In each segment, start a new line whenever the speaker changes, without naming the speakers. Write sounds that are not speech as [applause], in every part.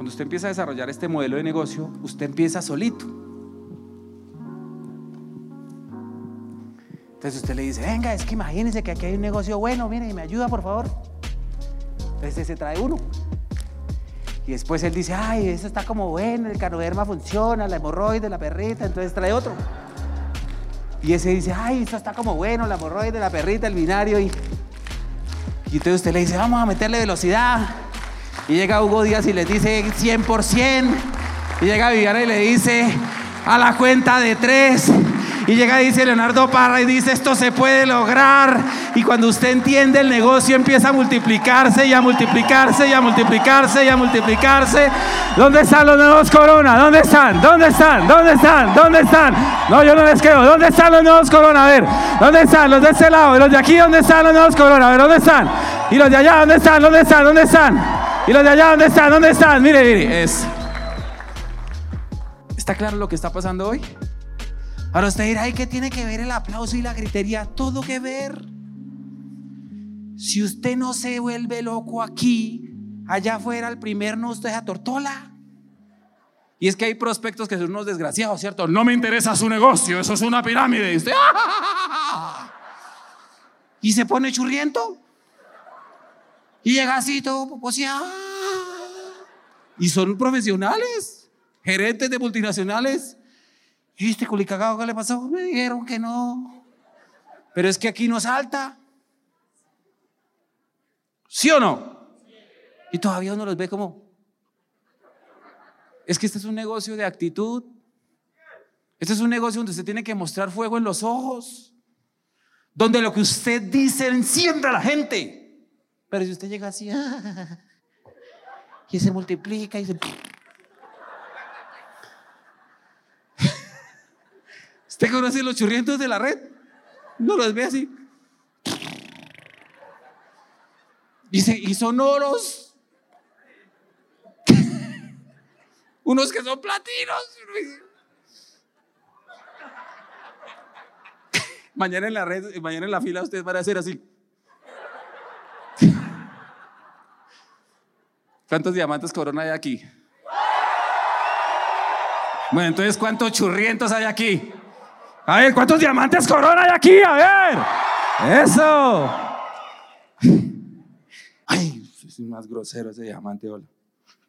Cuando usted empieza a desarrollar este modelo de negocio, usted empieza solito. Entonces usted le dice, venga, es que imagínese que aquí hay un negocio bueno, mire, me ayuda por favor. Entonces se trae uno. Y después él dice, ay, eso está como bueno, el canoderma funciona, la hemorroide, la perrita, entonces trae otro. Y ese dice, ay, eso está como bueno, la hemorroide, la perrita, el binario. Y, y entonces usted le dice, vamos a meterle velocidad. Y llega Hugo Díaz y le dice 100%. Y llega Viviana y le dice, a la cuenta de tres. Y llega y dice Leonardo Parra y dice, esto se puede lograr. Y cuando usted entiende el negocio empieza a multiplicarse y a multiplicarse y a multiplicarse y a multiplicarse. ¿Dónde están los nuevos Corona? ¿Dónde están? ¿Dónde están? ¿Dónde están? ¿Dónde están? No, yo no les quedo. ¿Dónde están los nuevos Corona? A ver, ¿dónde están? Los de este lado. ¿Y los de aquí? ¿Dónde están los nuevos Corona? A ver, ¿dónde están? ¿Y los de allá? ¿Dónde están? ¿Dónde están? ¿Dónde están? ¿Y los de allá? ¿Dónde están? ¿Dónde están? Mire, mire, es... ¿Está claro lo que está pasando hoy? Ahora usted dirá, ¿y qué tiene que ver el aplauso y la gritería? Todo que ver. Si usted no se vuelve loco aquí, allá afuera el primer no usted es a tortola. Y es que hay prospectos que son unos desgraciados, ¿cierto? No me interesa su negocio, eso es una pirámide. Y usted, ¡ah! Y se pone churriento. Y llega así todo, ¡ah! Y son profesionales, gerentes de multinacionales. ¿Y este culicagado qué le pasó? Me dijeron que no. Pero es que aquí no salta. ¿Sí o no? Y todavía uno los ve como... Es que este es un negocio de actitud. Este es un negocio donde usted tiene que mostrar fuego en los ojos. Donde lo que usted dice enciende a la gente. Pero si usted llega así... y se multiplica y se... ¿Usted conoce los churrientos de la red? No los ve así. Dice, y sonoros. Unos que son platinos. Mañana en la red, mañana en la fila ustedes van a hacer así. ¿Cuántos diamantes corona hay aquí? Bueno, entonces, ¿cuántos churrientos hay aquí? A ver, ¿cuántos diamantes corona hay aquí? A ver. Eso. Ay, es más grosero ese diamante, hola.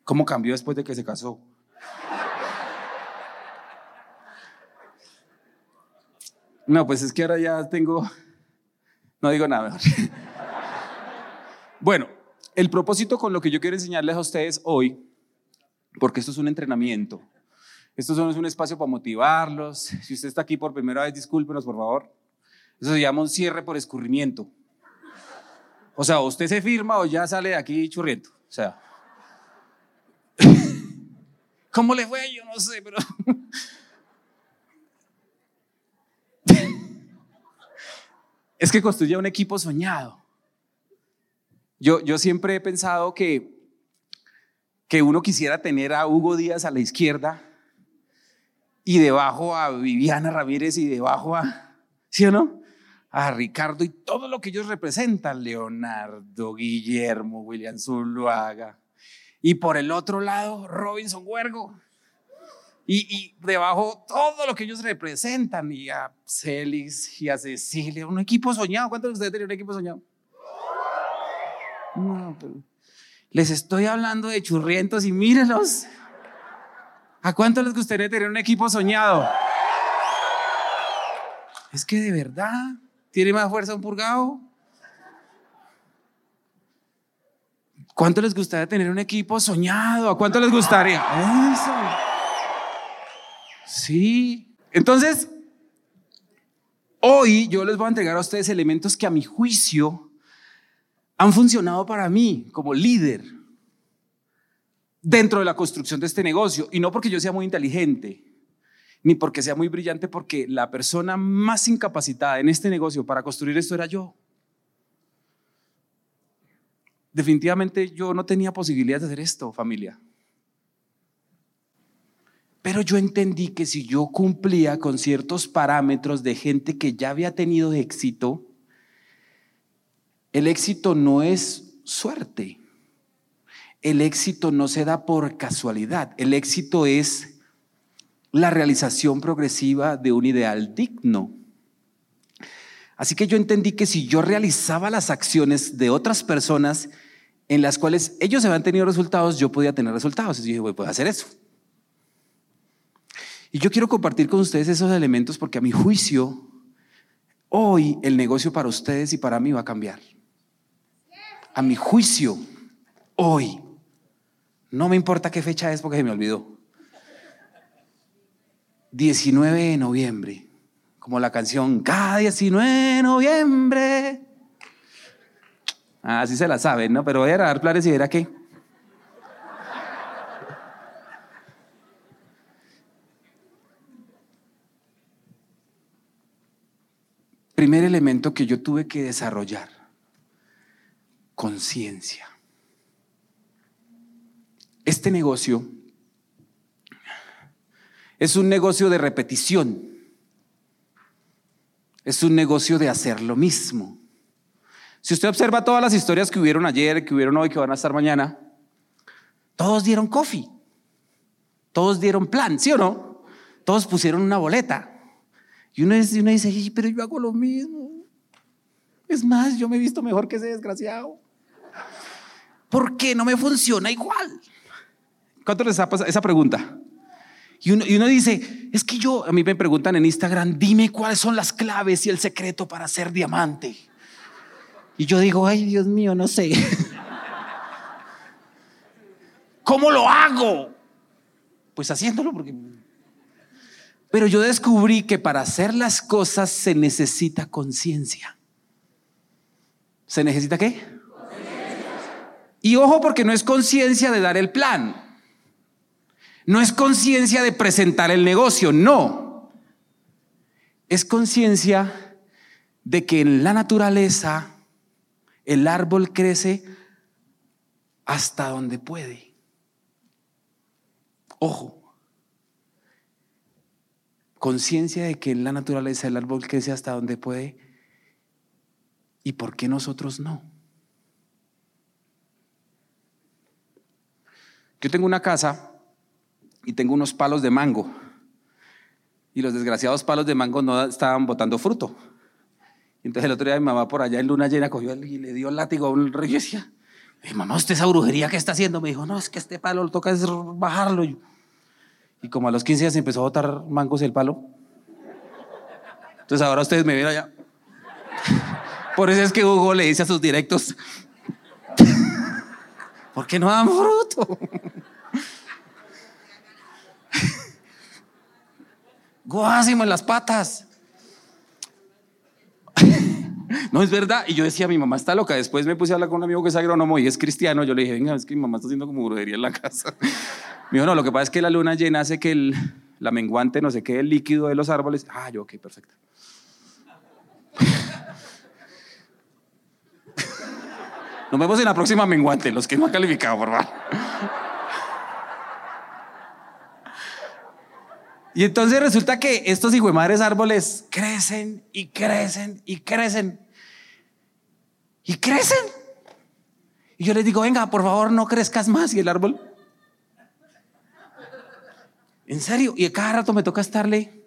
¿Cómo cambió después de que se casó? No, pues es que ahora ya tengo... No digo nada Bueno, el propósito con lo que yo quiero enseñarles a ustedes hoy, porque esto es un entrenamiento, esto solo es un espacio para motivarlos. [laughs] Si usted está aquí por primera vez, discúlpenos, por favor. Eso se llama un cierre por escurrimiento. O sea, usted se firma o ya sale de aquí churriento. O sea, [laughs] ¿cómo le fue? Yo no sé, pero... [laughs] es que construye un equipo soñado. Yo, siempre he pensado que, que uno quisiera tener a Hugo Díaz a la izquierda y debajo a Viviana Ramírez y debajo a, ¿sí o no? A Ricardo y todo lo que ellos representan, Leonardo, Guillermo, William Zuluaga. Y por el otro lado, Robinson Huergo. Y, y, debajo todo lo que ellos representan, y a Celis y a Cecilia, un equipo soñado. ¿Cuántos de ustedes tienen un equipo soñado? No, pero les estoy hablando de churrientos y mírenlos. ¿A cuánto les gustaría tener un equipo soñado? Es que de verdad tiene más fuerza un purgado. ¿Cuánto les gustaría tener un equipo soñado? ¿A cuánto les gustaría? Sí. Entonces, hoy yo les voy a entregar a ustedes elementos que a mi juicio han funcionado para mí como líder dentro de la construcción de este negocio. Y no porque yo sea muy inteligente, ni porque sea muy brillante, porque la persona más incapacitada en este negocio para construir esto era yo. Definitivamente yo no tenía posibilidad de hacer esto, familia. Pero yo entendí que si yo cumplía con ciertos parámetros de gente que ya había tenido éxito, el éxito no es suerte. el éxito no se da por casualidad. El éxito es la realización progresiva de un ideal digno. Así que yo entendí que si yo realizaba las acciones de otras personas en las cuales ellos habían tenido resultados, yo podía tener resultados. Y dije, voy a hacer eso. Y yo quiero compartir con ustedes esos elementos porque a mi juicio, hoy el negocio para ustedes y para mí va a cambiar. A mi juicio, hoy. No me importa qué fecha es porque se me olvidó. 19 de noviembre, como la canción, cada 19 de noviembre. Así se la saben, ¿no? Pero voy a dar planes y verá qué. Primer elemento que yo tuve que desarrollar, conciencia. Este negocio es un negocio de repetición. Es un negocio de hacer lo mismo. Si usted observa todas las historias que hubieron ayer, que hubieron hoy, que van a estar mañana, todos dieron coffee. Todos dieron plan, ¿sí o no? Todos pusieron una boleta. Y uno, dice, pero yo hago lo mismo. Es más, yo me he visto mejor que ese desgraciado. ¿Por qué no me funciona igual? ¿Cuánto les ha pasado esa pregunta? Y uno, y uno, dice, es que yo, a mí me preguntan en Instagram, dime cuáles son las claves y el secreto para ser diamante. Y yo digo, ay Dios mío, no sé. [laughs] ¿Cómo lo hago? Pues haciéndolo porque... Pero yo descubrí que para hacer las cosas se necesita conciencia. ¿Se necesita qué? Y ojo porque no es conciencia de dar el plan. No es conciencia de presentar el negocio, no. Es conciencia de que en la naturaleza el árbol crece hasta donde puede. Ojo. Conciencia de que en la naturaleza el árbol crece hasta donde puede. ¿Y por qué nosotros no? Yo tengo una casa y tengo unos palos de mango. Y los desgraciados palos de mango no estaban botando fruto. entonces el otro día mi mamá por allá en luna llena cogió y le dio el látigo a un rey y decía, mamá, ¿usted esa brujería qué está haciendo? Me dijo, no, es que este palo lo toca es bajarlo. Y como a los 15 días empezó a botar mangos el palo. Entonces ahora ustedes me ven allá. [laughs] Por eso es que Hugo le dice a sus directos, [laughs] ¿por qué no dan fruto? Guásimo en las patas. [laughs] no es verdad. Y yo decía, mi mamá está loca. Después me puse a hablar con un amigo que es agrónomo y es cristiano. Yo le dije, venga, es que mi mamá está haciendo como brujería en la casa. [laughs] me dijo, no, lo que pasa es que la luna llena hace que el, la menguante, no sé qué, el líquido de los árboles. Ah, yo, ok, perfecto. [laughs] Nos vemos en la próxima menguante, los que no han calificado, por favor. Y entonces resulta que estos madres árboles crecen y crecen y crecen. Y crecen. Y yo les digo, venga, por favor, no crezcas más. Y el árbol. En serio. Y a cada rato me toca estarle.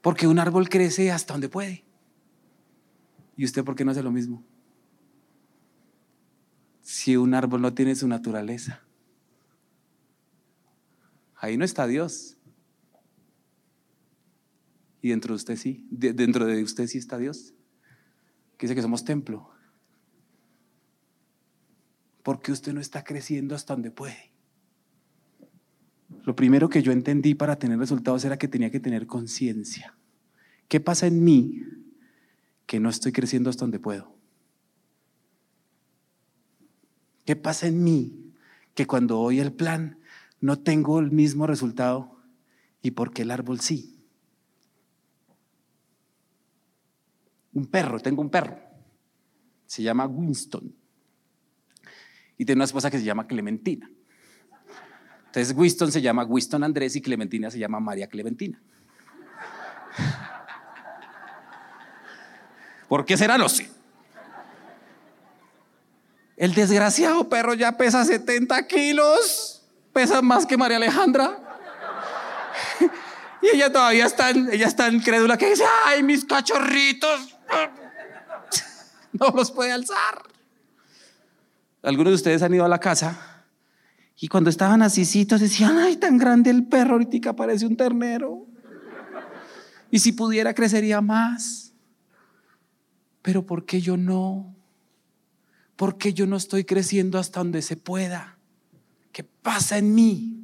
Porque un árbol crece hasta donde puede. ¿Y usted por qué no hace lo mismo? Si un árbol no tiene su naturaleza. Ahí no está Dios. Y dentro de usted sí, dentro de usted sí está Dios. Que dice que somos templo. Porque usted no está creciendo hasta donde puede. Lo primero que yo entendí para tener resultados era que tenía que tener conciencia. ¿Qué pasa en mí que no estoy creciendo hasta donde puedo? ¿Qué pasa en mí que cuando doy el plan no tengo el mismo resultado y porque el árbol sí. Un perro, tengo un perro. Se llama Winston. Y tiene una esposa que se llama Clementina. Entonces Winston se llama Winston Andrés y Clementina se llama María Clementina. [laughs] ¿Por qué será? No sé. El desgraciado perro ya pesa 70 kilos, pesa más que María Alejandra. Y ella todavía está, ella está incrédula que dice, ay, mis cachorritos. [laughs] No los puede alzar. Algunos de ustedes han ido a la casa y cuando estaban asícitos decían, ay, tan grande el perro, ahorita parece un ternero. Y si pudiera, crecería más. Pero ¿por qué yo no? ¿Por qué yo no estoy creciendo hasta donde se pueda? ¿Qué pasa en mí?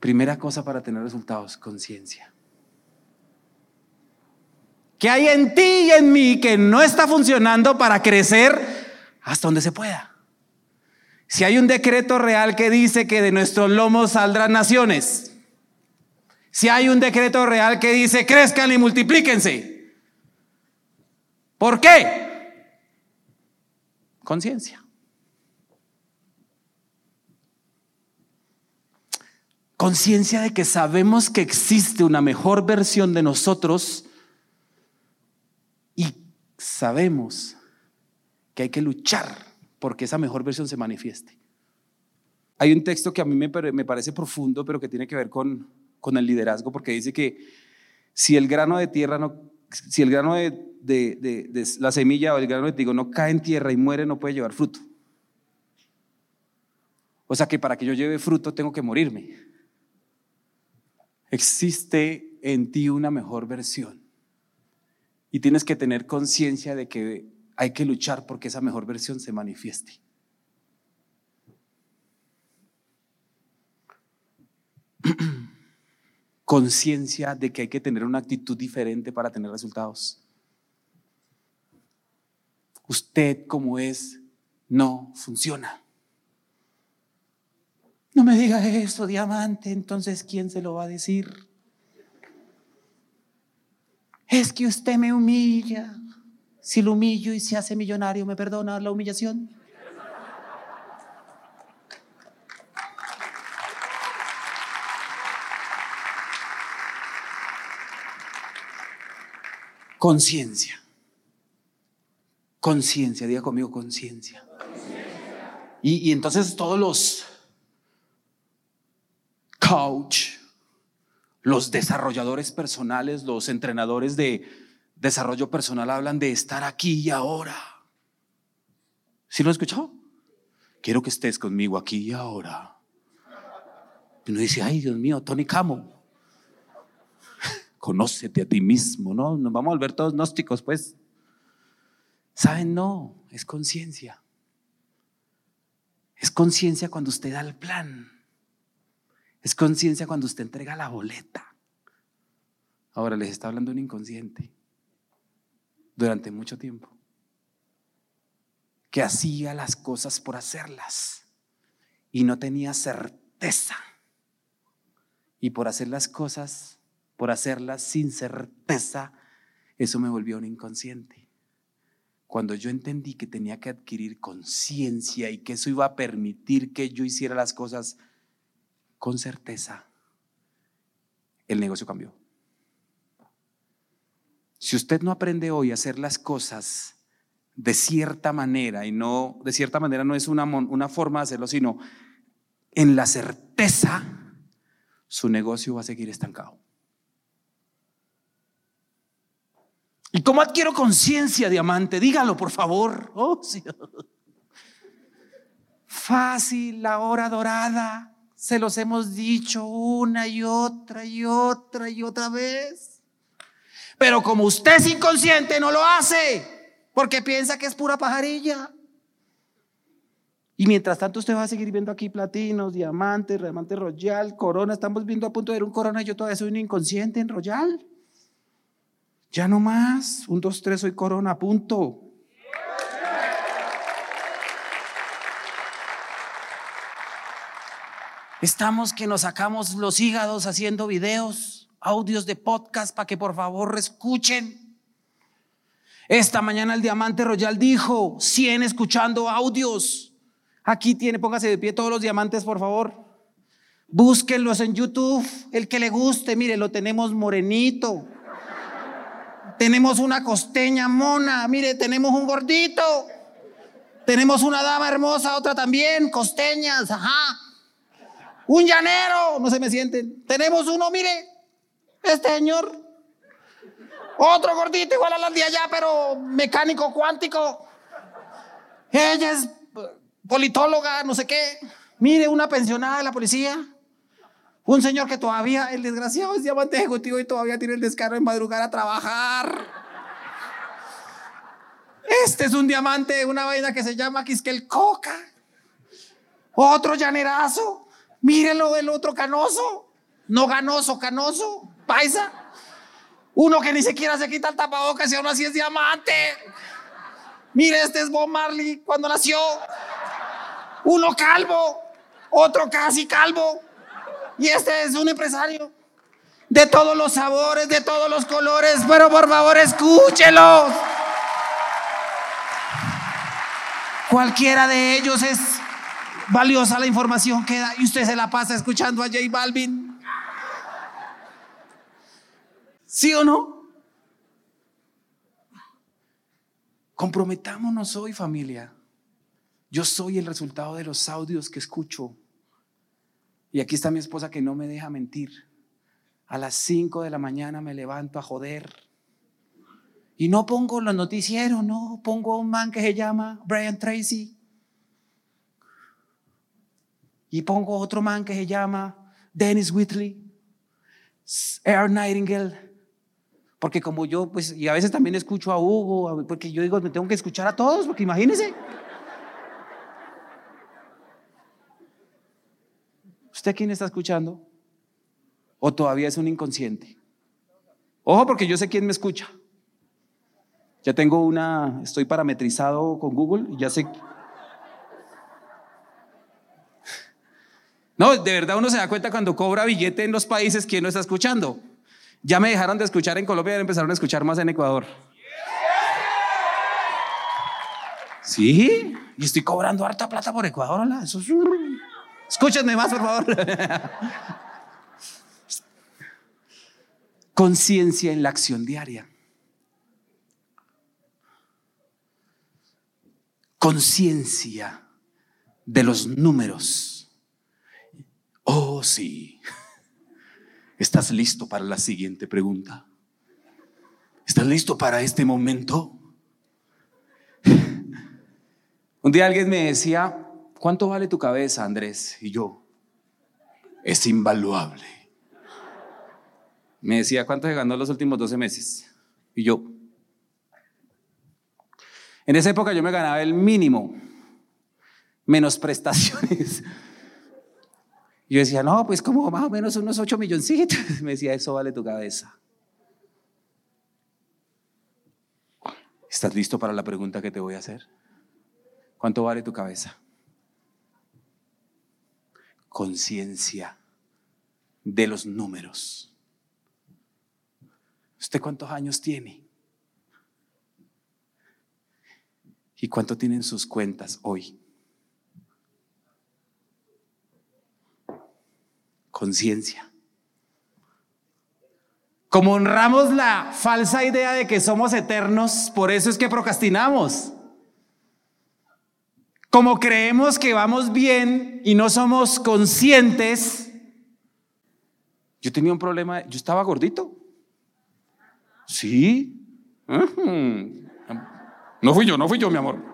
Primera cosa para tener resultados, conciencia. ¿Qué hay en ti y en mí que no está funcionando para crecer hasta donde se pueda? Si hay un decreto real que dice que de nuestros lomos saldrán naciones, si hay un decreto real que dice crezcan y multiplíquense, ¿por qué? Conciencia. Conciencia de que sabemos que existe una mejor versión de nosotros y sabemos que hay que luchar porque esa mejor versión se manifieste. Hay un texto que a mí me, parece profundo, pero que tiene que ver con, con el liderazgo, porque dice que si el grano de tierra no, si el grano de, de, de, la semilla o el grano de trigo no cae en tierra y muere, no puede llevar fruto. O sea que para que yo lleve fruto tengo que morirme existe en ti una mejor versión. Y tienes que tener conciencia de que hay que luchar porque esa mejor versión se manifieste. [clears throat] conciencia de que hay que tener una actitud diferente para tener resultados. Usted como es no funciona. No me diga eso, diamante, entonces ¿quién se lo va a decir? Es que usted me humilla. Si lo humillo y se hace millonario, ¿me perdona la humillación? Conciencia. Conciencia, diga conmigo conciencia. Y, y entonces todos los los desarrolladores personales, los entrenadores de desarrollo personal hablan de estar aquí y ahora. ¿Sí lo has escuchado? Quiero que estés conmigo aquí y ahora. Y uno dice, ay Dios mío, Tony Camo, [laughs] conócete a ti mismo, ¿no? Nos vamos a volver todos gnósticos, pues. ¿Saben? No, es conciencia. Es conciencia cuando usted da el plan. Es conciencia cuando usted entrega la boleta. Ahora les está hablando un inconsciente durante mucho tiempo que hacía las cosas por hacerlas y no tenía certeza. Y por hacer las cosas, por hacerlas sin certeza, eso me volvió un inconsciente. Cuando yo entendí que tenía que adquirir conciencia y que eso iba a permitir que yo hiciera las cosas con certeza, el negocio cambió. Si usted no aprende hoy a hacer las cosas de cierta manera, y no, de cierta manera no es una, una forma de hacerlo, sino en la certeza, su negocio va a seguir estancado. ¿Y cómo adquiero conciencia, diamante? Dígalo, por favor. Oh, Fácil, la hora dorada. Se los hemos dicho una y otra y otra y otra vez. Pero como usted es inconsciente, no lo hace, porque piensa que es pura pajarilla. Y mientras tanto usted va a seguir viendo aquí platinos, diamantes, diamante royal, corona. Estamos viendo a punto de ver un corona yo todavía soy un inconsciente en royal. Ya no más. Un, dos, tres, soy corona, punto. Estamos que nos sacamos los hígados haciendo videos, audios de podcast para que por favor escuchen. Esta mañana el Diamante Royal dijo 100 escuchando audios. Aquí tiene, póngase de pie todos los diamantes, por favor. Búsquenlos en YouTube, el que le guste, mire, lo tenemos morenito. Tenemos una costeña mona, mire, tenemos un gordito. Tenemos una dama hermosa, otra también, costeñas, ajá. Un llanero, no se me sienten. Tenemos uno, mire, este señor. Otro gordito igual a las de allá, pero mecánico cuántico. Ella es politóloga, no sé qué. Mire, una pensionada de la policía. Un señor que todavía, el desgraciado, es diamante ejecutivo y todavía tiene el descaro de madrugar a trabajar. Este es un diamante, una vaina que se llama Quisquel Coca. Otro llanerazo. Mírenlo, el otro canoso. No ganoso, canoso. Paisa. Uno que ni siquiera se quita el tapabocas y aún así es diamante. Mire, este es Bob Marley cuando nació. Uno calvo. Otro casi calvo. Y este es un empresario de todos los sabores, de todos los colores, pero por favor escúchelos. Cualquiera de ellos es valiosa la información que da y usted se la pasa escuchando a J Balvin. ¿Sí o no? Comprometámonos hoy familia. Yo soy el resultado de los audios que escucho y aquí está mi esposa que no me deja mentir. A las 5 de la mañana me levanto a joder. Y no pongo los noticieros, no, pongo a un man que se llama Brian Tracy. Y pongo otro man que se llama Dennis Whitley, Air Nightingale. Porque como yo, pues, y a veces también escucho a Hugo, porque yo digo, me tengo que escuchar a todos, porque imagínense. ¿Usted quién está escuchando? ¿O todavía es un inconsciente? Ojo, porque yo sé quién me escucha. Ya tengo una, estoy parametrizado con Google y ya sé. No, de verdad uno se da cuenta cuando cobra billete en los países quién no está escuchando. Ya me dejaron de escuchar en Colombia y empezaron a escuchar más en Ecuador. Sí, y estoy cobrando harta plata por Ecuador, hola. Escúchenme más, por favor. Conciencia en la acción diaria. Conciencia de los números. Oh, sí. ¿Estás listo para la siguiente pregunta? ¿Estás listo para este momento? Un día alguien me decía, ¿cuánto vale tu cabeza, Andrés? Y yo, es invaluable. Me decía, ¿cuánto se ganó los últimos 12 meses? Y yo, en esa época yo me ganaba el mínimo, menos prestaciones. Yo decía, no, pues como más o menos unos 8 milloncitos. [laughs] Me decía, eso vale tu cabeza. ¿Estás listo para la pregunta que te voy a hacer? ¿Cuánto vale tu cabeza? conciencia de los números. ¿Usted cuántos años tiene? ¿Y cuánto tienen sus cuentas hoy? Conciencia. Como honramos la falsa idea de que somos eternos, por eso es que procrastinamos. Como creemos que vamos bien y no somos conscientes, yo tenía un problema, yo estaba gordito. Sí. No fui yo, no fui yo, mi amor.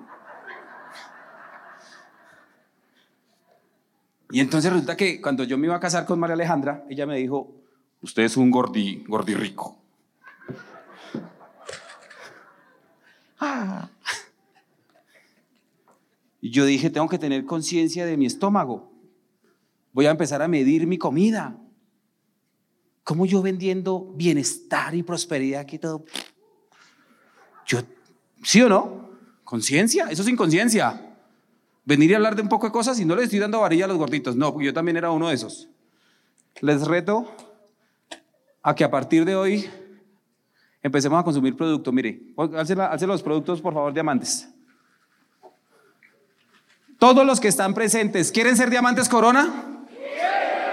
Y entonces resulta que cuando yo me iba a casar con María Alejandra, ella me dijo, usted es un gordi, gordi rico. Ah. Y yo dije, tengo que tener conciencia de mi estómago. Voy a empezar a medir mi comida. ¿Cómo yo vendiendo bienestar y prosperidad aquí todo? Yo, ¿sí o no? Conciencia, eso es inconsciencia. Venir y hablar de un poco de cosas y no les estoy dando varilla a los gorditos. No, porque yo también era uno de esos. Les reto a que a partir de hoy empecemos a consumir producto. Mire, alce los productos, por favor, diamantes. Todos los que están presentes, ¿quieren ser diamantes corona?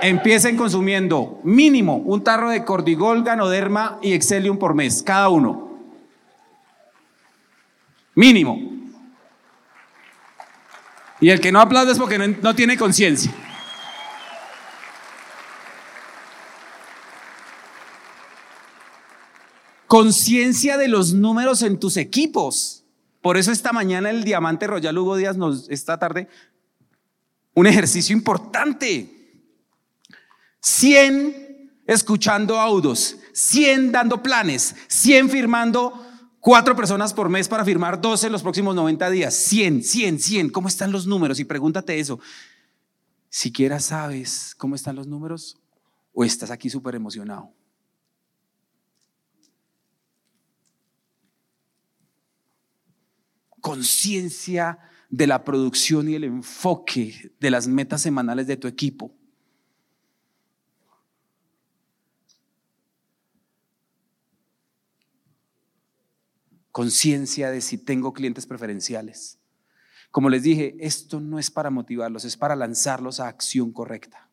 Empiecen consumiendo mínimo un tarro de cordigol, ganoderma y excelium por mes, cada uno. Mínimo. Y el que no aplaude es porque no, tiene conciencia. Conciencia de los números en tus equipos. Por eso esta mañana el Diamante Royal Hugo Díaz nos, esta tarde, un ejercicio importante. 100 escuchando audios, 100 dando planes, 100 firmando cuatro personas por mes para firmar 12 en los próximos 90 días. 100, 100, 100. ¿Cómo están los números? Y pregúntate eso. Siquiera sabes cómo están los números o estás aquí súper emocionado. Conciencia de la producción y el enfoque de las metas semanales de tu equipo. Conciencia de si tengo clientes preferenciales. Como les dije, esto no es para motivarlos, es para lanzarlos a acción correcta.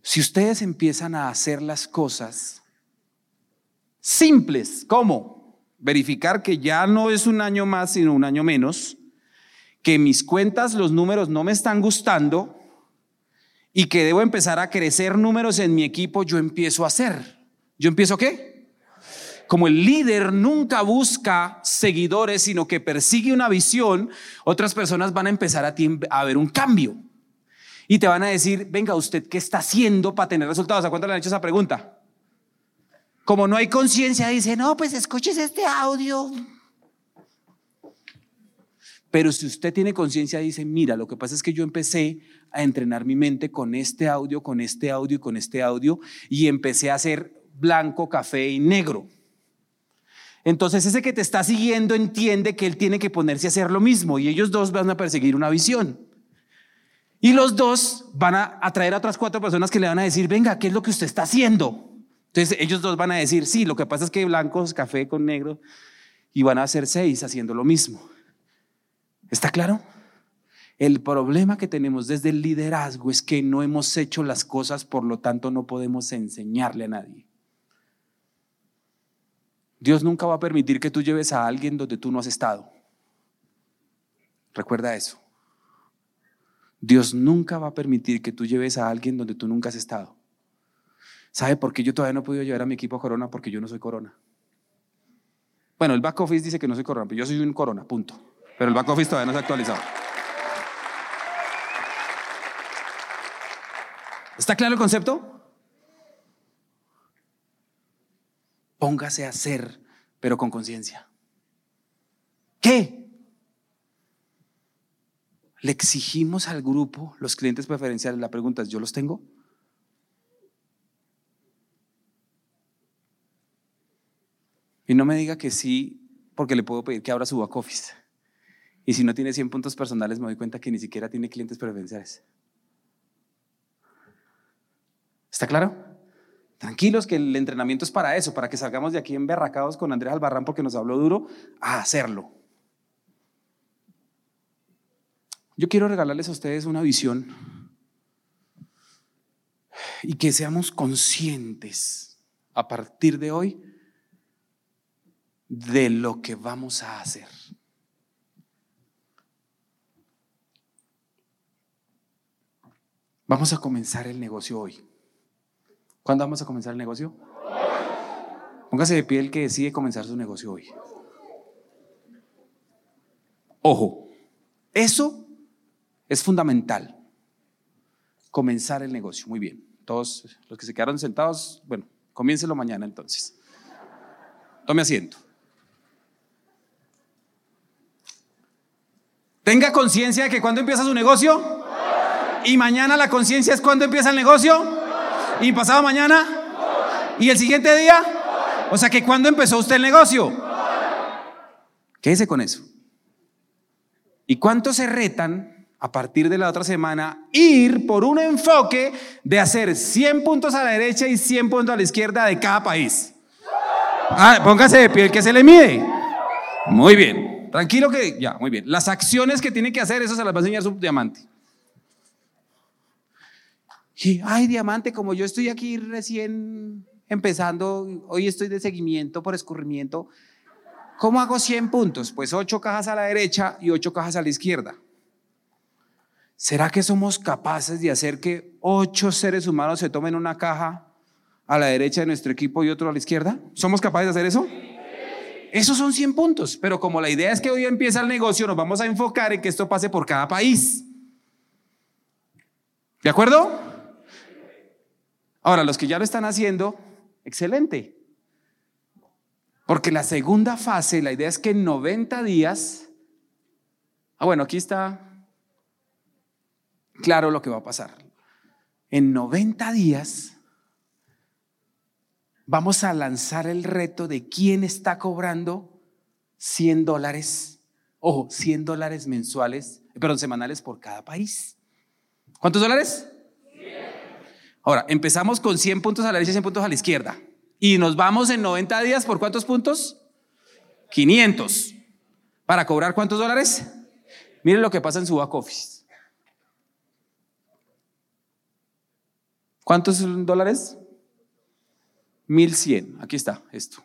Si ustedes empiezan a hacer las cosas simples, como verificar que ya no es un año más, sino un año menos, que mis cuentas, los números no me están gustando y que debo empezar a crecer números en mi equipo, yo empiezo a hacer. ¿Yo empiezo qué? Como el líder nunca busca seguidores, sino que persigue una visión, otras personas van a empezar a, a ver un cambio. Y te van a decir, venga, ¿usted qué está haciendo para tener resultados? ¿A cuánto le han hecho esa pregunta? Como no hay conciencia, dice, no, pues escuches este audio. Pero si usted tiene conciencia, dice, mira, lo que pasa es que yo empecé a entrenar mi mente con este audio, con este audio y con este audio, y empecé a hacer blanco, café y negro. Entonces ese que te está siguiendo entiende que él tiene que ponerse a hacer lo mismo y ellos dos van a perseguir una visión. Y los dos van a atraer a otras cuatro personas que le van a decir, venga, ¿qué es lo que usted está haciendo? Entonces ellos dos van a decir, sí, lo que pasa es que blancos, café con negro, y van a ser seis haciendo lo mismo. ¿Está claro? El problema que tenemos desde el liderazgo es que no hemos hecho las cosas, por lo tanto no podemos enseñarle a nadie. Dios nunca va a permitir que tú lleves a alguien donde tú no has estado. Recuerda eso. Dios nunca va a permitir que tú lleves a alguien donde tú nunca has estado. ¿Sabe por qué yo todavía no he podido llevar a mi equipo a Corona? Porque yo no soy Corona. Bueno, el back office dice que no soy Corona, pero yo soy un Corona, punto. Pero el back office todavía no se ha actualizado. ¿Está claro el concepto? Póngase a hacer, pero con conciencia. ¿Qué? Le exigimos al grupo los clientes preferenciales. La pregunta es, ¿yo los tengo? Y no me diga que sí, porque le puedo pedir que abra su back office. Y si no tiene 100 puntos personales, me doy cuenta que ni siquiera tiene clientes preferenciales. ¿Está claro? Tranquilos que el entrenamiento es para eso, para que salgamos de aquí emberracados con Andrés Albarrán porque nos habló duro a hacerlo. Yo quiero regalarles a ustedes una visión y que seamos conscientes a partir de hoy de lo que vamos a hacer. Vamos a comenzar el negocio hoy. ¿Cuándo vamos a comenzar el negocio? Póngase de pie el que decide comenzar su negocio hoy. Ojo, eso es fundamental. Comenzar el negocio. Muy bien. Todos los que se quedaron sentados, bueno, comiéncelo mañana entonces. Tome asiento. Tenga conciencia de que cuando empieza su negocio y mañana la conciencia es cuando empieza el negocio. ¿Y pasado mañana? ¿Y el siguiente día? O sea que ¿cuándo empezó usted el negocio? Quédese con eso. ¿Y cuántos se retan a partir de la otra semana ir por un enfoque de hacer 100 puntos a la derecha y 100 puntos a la izquierda de cada país? Ah, póngase de pie el que se le mide. Muy bien. Tranquilo que ya, muy bien. Las acciones que tiene que hacer, eso se las va a enseñar su diamante. Y, ay, diamante, como yo estoy aquí recién empezando, hoy estoy de seguimiento por escurrimiento, ¿Cómo hago 100 puntos? Pues 8 cajas a la derecha y 8 cajas a la izquierda. ¿Será que somos capaces de hacer que 8 seres humanos se tomen una caja a la derecha de nuestro equipo y otro a la izquierda? ¿Somos capaces de hacer eso? Esos son 100 puntos, pero como la idea es que hoy empieza el negocio, nos vamos a enfocar en que esto pase por cada país. ¿De acuerdo? Ahora, los que ya lo están haciendo, excelente. Porque la segunda fase, la idea es que en 90 días, ah bueno, aquí está claro lo que va a pasar. En 90 días vamos a lanzar el reto de quién está cobrando 100 dólares, ojo, 100 dólares mensuales, perdón, semanales por cada país. ¿Cuántos dólares? Ahora, empezamos con 100 puntos a la derecha y 100 puntos a la izquierda. Y nos vamos en 90 días por cuántos puntos? 500. ¿Para cobrar cuántos dólares? Miren lo que pasa en su back office. ¿Cuántos dólares? 1100. Aquí está esto.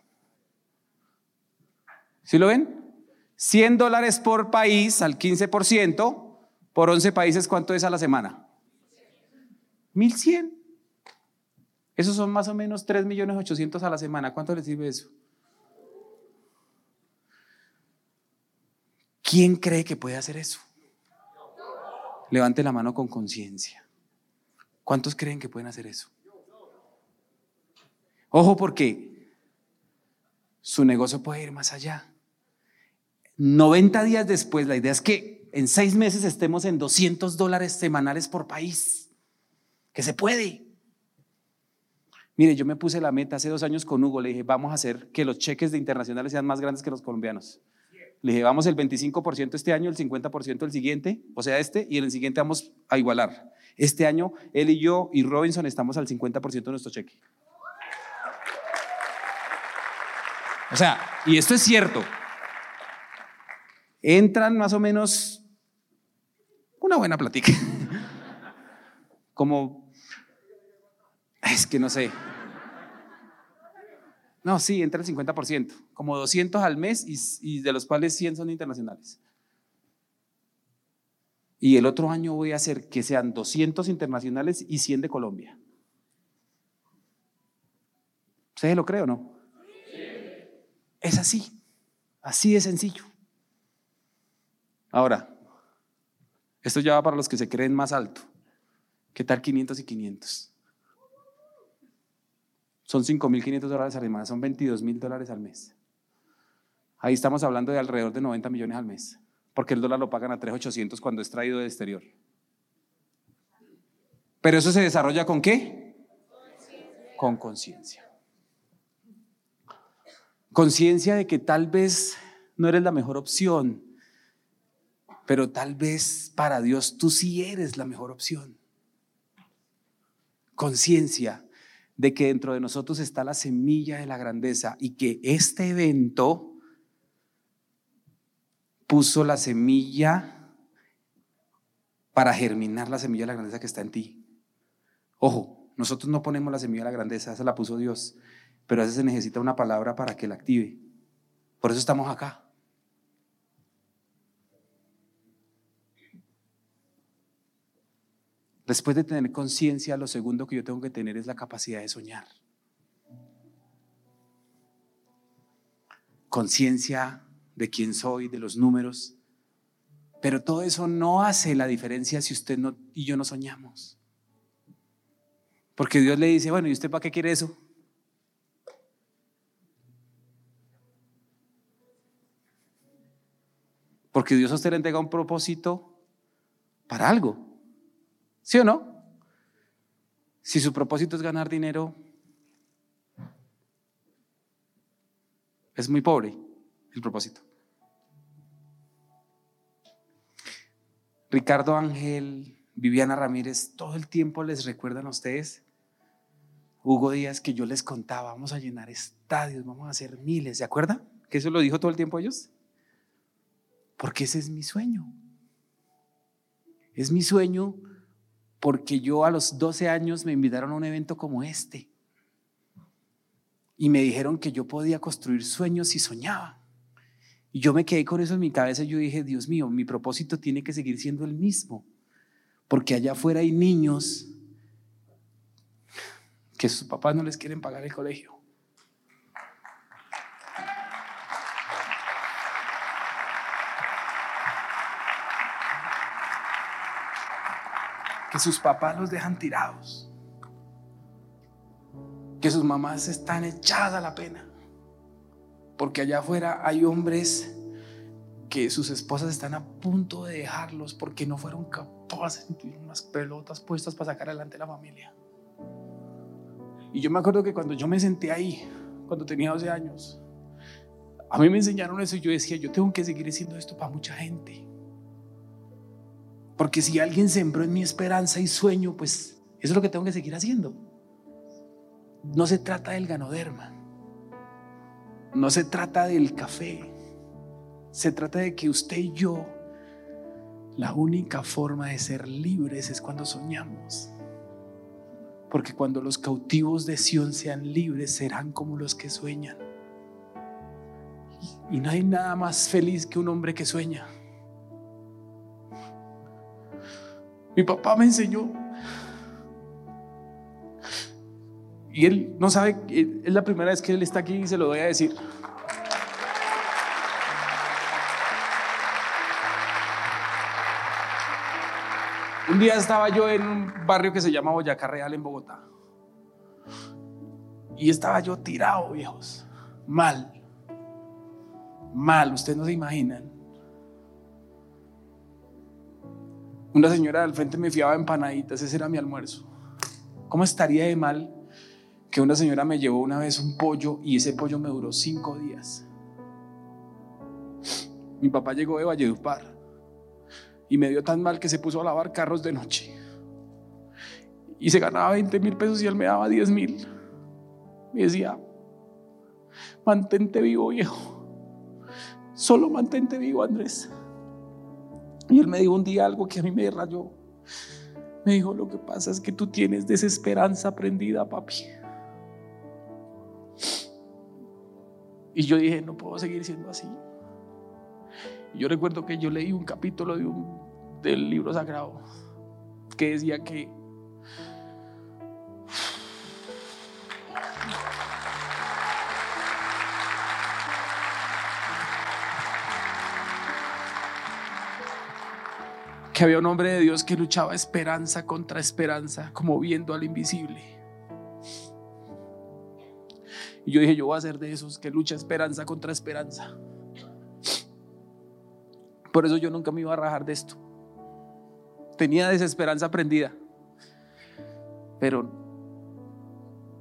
¿Sí lo ven? 100 dólares por país al 15%. Por 11 países, ¿cuánto es a la semana? 1100. Esos son más o menos 3 millones 800 a la semana. ¿Cuánto les sirve eso? ¿Quién cree que puede hacer eso? Levante la mano con conciencia. ¿Cuántos creen que pueden hacer eso? Ojo porque su negocio puede ir más allá. 90 días después, la idea es que en seis meses estemos en 200 dólares semanales por país. Que se puede. Mire, yo me puse la meta hace dos años con Hugo, le dije, vamos a hacer que los cheques de internacionales sean más grandes que los colombianos. Le dije, vamos el 25% este año, el 50% el siguiente, o sea, este, y el siguiente vamos a igualar. Este año, él y yo y Robinson estamos al 50% de nuestro cheque. O sea, y esto es cierto. Entran más o menos una buena plática. Como es que no sé. No, sí, entra el 50%, como 200 al mes y, de los cuales 100 son internacionales. Y el otro año voy a hacer que sean 200 internacionales y 100 de Colombia. ¿Ustedes lo creen o no? Es así, así de sencillo. Ahora, esto ya va para los que se creen más alto. ¿Qué tal 500 y 500? Son 5.500 dólares al mes, son 22.000 dólares al mes. Ahí estamos hablando de alrededor de 90 millones al mes, porque el dólar lo pagan a 3.800 cuando es traído del exterior. Pero eso se desarrolla con qué? Con conciencia. Conciencia de que tal vez no eres la mejor opción, pero tal vez para Dios tú sí eres la mejor opción. Conciencia de que dentro de nosotros está la semilla de la grandeza y que este evento puso la semilla para germinar la semilla de la grandeza que está en ti. Ojo, nosotros no ponemos la semilla de la grandeza, esa la puso Dios, pero a veces se necesita una palabra para que la active. Por eso estamos acá. Después de tener conciencia, lo segundo que yo tengo que tener es la capacidad de soñar. Conciencia de quién soy, de los números. Pero todo eso no hace la diferencia si usted y yo no soñamos. Porque Dios le dice, bueno, ¿y usted para qué quiere eso? Porque Dios a usted le entrega un propósito para algo. ¿Sí o no? Si su propósito es ganar dinero, es muy pobre el propósito. Ricardo Ángel, Viviana Ramírez, todo el tiempo les recuerdan a ustedes. Hugo Díaz, que yo les contaba, vamos a llenar estadios, vamos a hacer miles, ¿se acuerdan? Que eso lo dijo todo el tiempo ellos. Porque ese es mi sueño. Es mi sueño porque yo a los 12 años me invitaron a un evento como este y me dijeron que yo podía construir sueños y soñaba. Y yo me quedé con eso en mi cabeza y yo dije, Dios mío, mi propósito tiene que seguir siendo el mismo. Porque allá afuera hay niños que sus papás no les quieren pagar el colegio. Que sus papás los dejan tirados. Que sus mamás están echadas a la pena. Porque allá afuera hay hombres que sus esposas están a punto de dejarlos porque no fueron capaces de tener unas pelotas puestas para sacar adelante la familia. Y yo me acuerdo que cuando yo me senté ahí, cuando tenía 12 años, a mí me enseñaron eso y yo decía, yo tengo que seguir haciendo esto para mucha gente. Porque si alguien sembró en mi esperanza y sueño, pues eso es lo que tengo que seguir haciendo. No se trata del ganoderma. No se trata del café. Se trata de que usted y yo, la única forma de ser libres es cuando soñamos. Porque cuando los cautivos de Sión sean libres, serán como los que sueñan. Y no hay nada más feliz que un hombre que sueña. Mi papá me enseñó. Y él no sabe, es la primera vez que él está aquí y se lo voy a decir. Un día estaba yo en un barrio que se llama Boyacá Real en Bogotá. Y estaba yo tirado, viejos. Mal. Mal, ustedes no se imaginan. Una señora al frente me fiaba empanaditas, ese era mi almuerzo. ¿Cómo estaría de mal que una señora me llevó una vez un pollo y ese pollo me duró cinco días? Mi papá llegó de Valledupar y me dio tan mal que se puso a lavar carros de noche. Y se ganaba 20 mil pesos y él me daba 10 mil. Me decía, mantente vivo, viejo. Solo mantente vivo, Andrés. Y él me dijo un día algo que a mí me rayó. Me dijo, lo que pasa es que tú tienes desesperanza prendida, papi. Y yo dije, no puedo seguir siendo así. Yo recuerdo que yo leí un capítulo de un, del libro sagrado que decía que había un hombre de Dios que luchaba esperanza contra esperanza, como viendo al invisible. Y yo dije, yo voy a ser de esos que lucha esperanza contra esperanza. Por eso yo nunca me iba a rajar de esto. Tenía desesperanza prendida. Pero,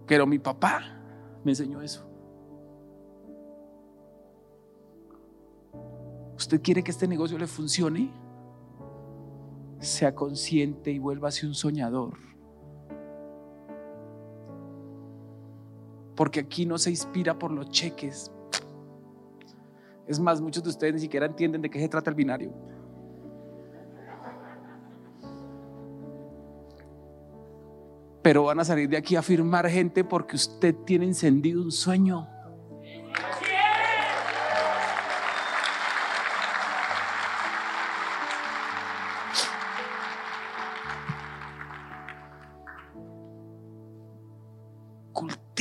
pero mi papá me enseñó eso. ¿Usted quiere que este negocio le funcione? Sea consciente y ser un soñador. Porque aquí no se inspira por los cheques, es más, muchos de ustedes ni siquiera entienden de qué se trata el binario. Pero van a salir de aquí a firmar gente porque usted tiene encendido un sueño.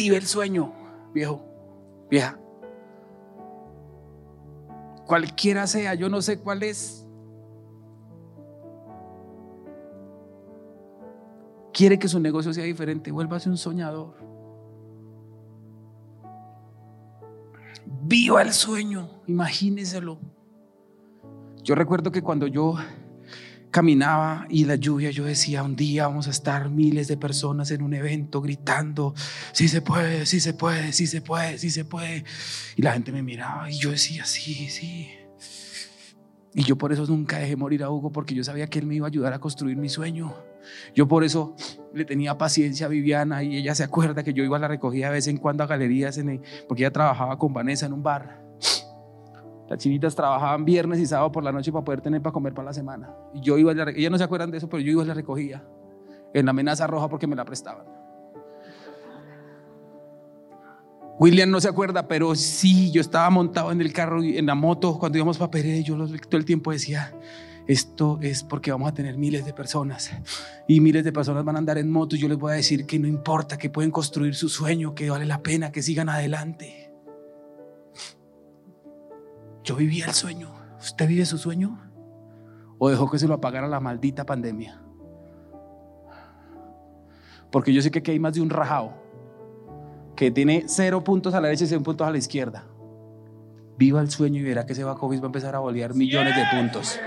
Cultive el sueño, viejo, vieja cualquiera sea, yo no sé cuál es. Quiere que su negocio sea diferente, vuélvase un soñador. Viva el sueño, imagíneselo. Yo recuerdo que cuando yo caminaba y la lluvia, yo decía, un día vamos a estar miles de personas en un evento gritando, sí se puede, sí se puede, sí se puede, sí se puede. Y la gente me miraba y yo decía, sí, sí. Y yo por eso nunca dejé morir a Hugo porque yo sabía que él me iba a ayudar a construir mi sueño. Yo por eso le tenía paciencia a Viviana y ella se acuerda que yo iba a la recogida de vez en cuando a galerías porque ella trabajaba con Vanessa en un bar. Las chinitas trabajaban viernes y sábado por la noche para poder tener para comer para la semana. Y yo iba ellas no se acuerdan de eso, pero yo iba y la recogía en la amenaza roja porque me la prestaban. William no se acuerda, pero sí, yo estaba montado en el carro, en la moto, cuando íbamos para Pereira, yo todo el tiempo decía, esto es porque vamos a tener miles de personas y miles de personas van a andar en motos. Yo les voy a decir que no importa, que pueden construir su sueño, que vale la pena, que sigan adelante. Yo vivía el sueño. ¿Usted vive su sueño? ¿O dejó que se lo apagara la maldita pandemia? Porque yo sé que aquí hay más de un rajado que tiene cero puntos a la derecha y cero puntos a la izquierda. Viva el sueño y verá que ese bajo va a empezar a bolear millones de puntos.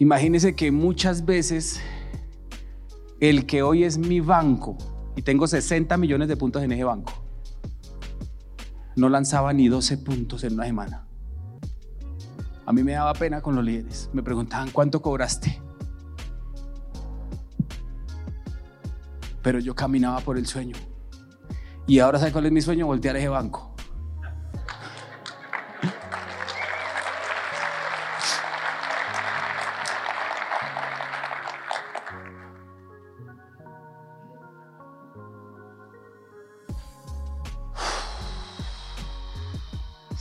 Imagínense que muchas veces el que hoy es mi banco y tengo 60 millones de puntos en ese banco, no lanzaba ni 12 puntos en una semana. A mí me daba pena con los líderes. Me preguntaban, ¿cuánto cobraste? Pero yo caminaba por el sueño. Y ahora, ¿sabe cuál es mi sueño? Voltear ese banco.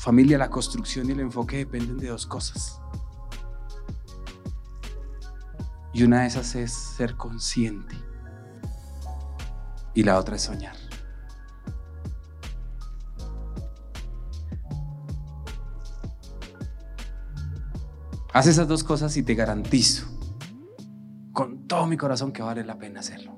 Familia, la construcción y el enfoque dependen de dos cosas. Y una de esas es ser consciente. Y la otra es soñar. Haz esas dos cosas y te garantizo con todo mi corazón que vale la pena hacerlo.